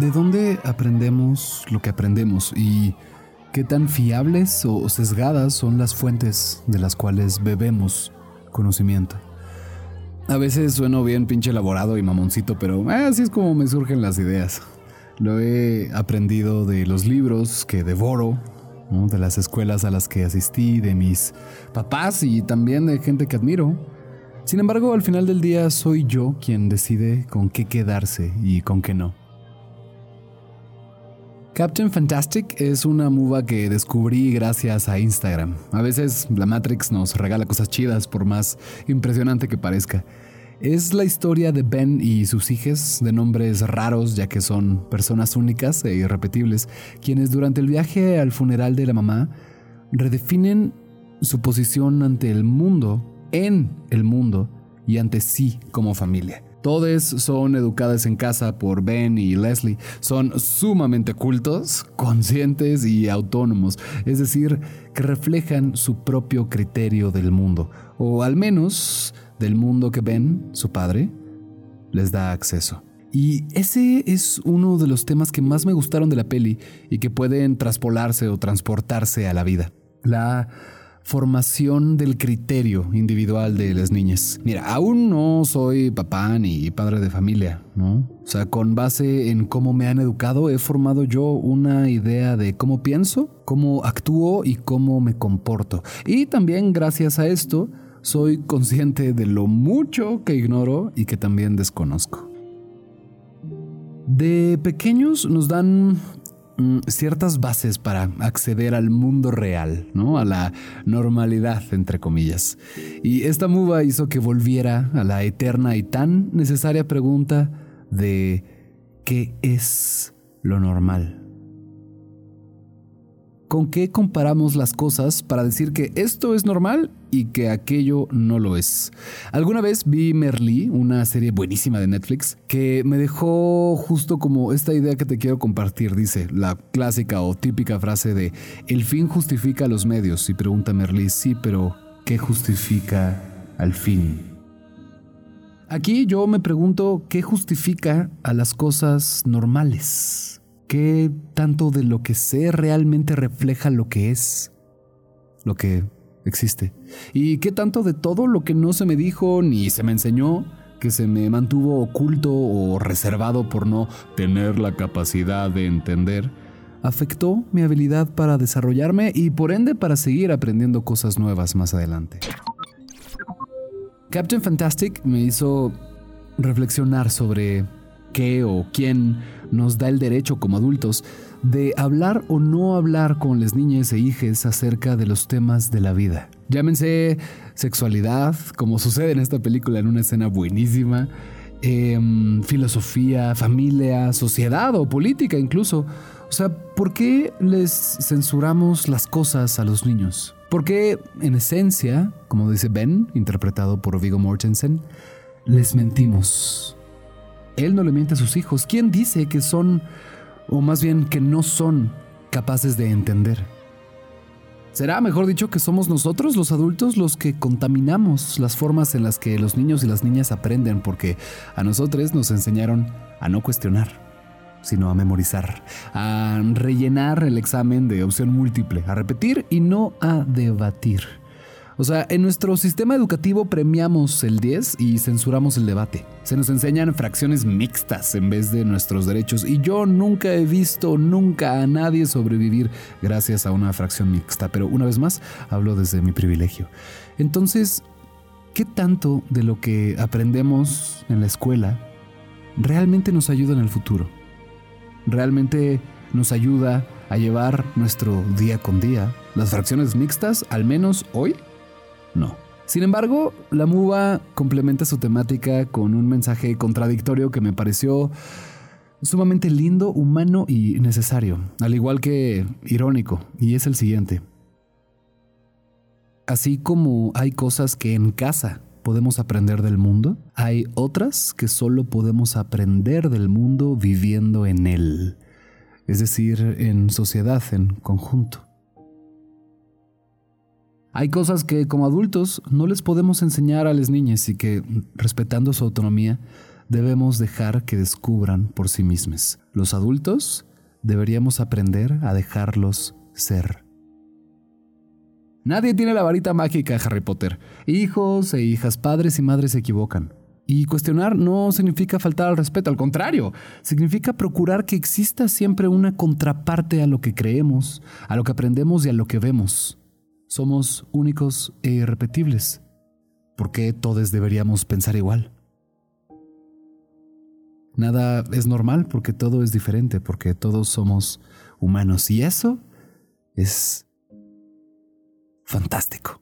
¿De dónde aprendemos lo que aprendemos y qué tan fiables o sesgadas son las fuentes de las cuales bebemos conocimiento? A veces sueno bien pinche elaborado y mamoncito, pero así es como me surgen las ideas. Lo he aprendido de los libros que devoro, de las escuelas a las que asistí, de mis papás y también de gente que admiro. Sin embargo, al final del día soy yo quien decide con qué quedarse y con qué no. Captain Fantastic es una muva que descubrí gracias a Instagram. A veces la Matrix nos regala cosas chidas por más impresionante que parezca. Es la historia de Ben y sus hijas, de nombres raros ya que son personas únicas e irrepetibles, quienes durante el viaje al funeral de la mamá redefinen su posición ante el mundo, en el mundo y ante sí como familia. Todos son educadas en casa por Ben y Leslie. Son sumamente cultos, conscientes y autónomos, es decir, que reflejan su propio criterio del mundo, o al menos del mundo que Ben, su padre, les da acceso. Y ese es uno de los temas que más me gustaron de la peli y que pueden traspolarse o transportarse a la vida. La formación del criterio individual de las niñas. Mira, aún no soy papá ni padre de familia, ¿no? O sea, con base en cómo me han educado, he formado yo una idea de cómo pienso, cómo actúo y cómo me comporto. Y también gracias a esto, soy consciente de lo mucho que ignoro y que también desconozco. De pequeños nos dan Mm, ciertas bases para acceder al mundo real, ¿no? A la normalidad, entre comillas. Y esta muva hizo que volviera a la eterna y tan necesaria pregunta de ¿qué es lo normal? ¿Con qué comparamos las cosas para decir que esto es normal y que aquello no lo es? Alguna vez vi Merlí, una serie buenísima de Netflix, que me dejó justo como esta idea que te quiero compartir. Dice la clásica o típica frase de el fin justifica los medios. Y pregunta Merlí, sí, pero ¿qué justifica al fin? Aquí yo me pregunto qué justifica a las cosas normales. ¿Qué tanto de lo que sé realmente refleja lo que es? Lo que existe. ¿Y qué tanto de todo lo que no se me dijo ni se me enseñó, que se me mantuvo oculto o reservado por no tener la capacidad de entender, afectó mi habilidad para desarrollarme y por ende para seguir aprendiendo cosas nuevas más adelante? Captain Fantastic me hizo reflexionar sobre qué o quién nos da el derecho como adultos de hablar o no hablar con las niñas e hijas acerca de los temas de la vida. Llámense sexualidad, como sucede en esta película en una escena buenísima, em, filosofía, familia, sociedad o política incluso. O sea, ¿por qué les censuramos las cosas a los niños? Porque en esencia, como dice Ben, interpretado por Vigo Mortensen, les mentimos. Él no le miente a sus hijos. ¿Quién dice que son, o más bien que no son, capaces de entender? Será mejor dicho que somos nosotros los adultos los que contaminamos las formas en las que los niños y las niñas aprenden porque a nosotros nos enseñaron a no cuestionar, sino a memorizar, a rellenar el examen de opción múltiple, a repetir y no a debatir. O sea, en nuestro sistema educativo premiamos el 10 y censuramos el debate. Se nos enseñan fracciones mixtas en vez de nuestros derechos y yo nunca he visto nunca a nadie sobrevivir gracias a una fracción mixta, pero una vez más hablo desde mi privilegio. Entonces, ¿qué tanto de lo que aprendemos en la escuela realmente nos ayuda en el futuro? ¿Realmente nos ayuda a llevar nuestro día con día? Las fracciones mixtas, al menos hoy, no. Sin embargo, la muva complementa su temática con un mensaje contradictorio que me pareció sumamente lindo, humano y necesario, al igual que irónico, y es el siguiente. Así como hay cosas que en casa podemos aprender del mundo, hay otras que solo podemos aprender del mundo viviendo en él, es decir, en sociedad, en conjunto. Hay cosas que como adultos no les podemos enseñar a las niñas y que, respetando su autonomía, debemos dejar que descubran por sí mismos. Los adultos deberíamos aprender a dejarlos ser. Nadie tiene la varita mágica Harry Potter. Hijos e hijas, padres y madres se equivocan. Y cuestionar no significa faltar al respeto, al contrario, significa procurar que exista siempre una contraparte a lo que creemos, a lo que aprendemos y a lo que vemos. Somos únicos e irrepetibles. ¿Por qué todos deberíamos pensar igual? Nada es normal porque todo es diferente, porque todos somos humanos. Y eso es fantástico.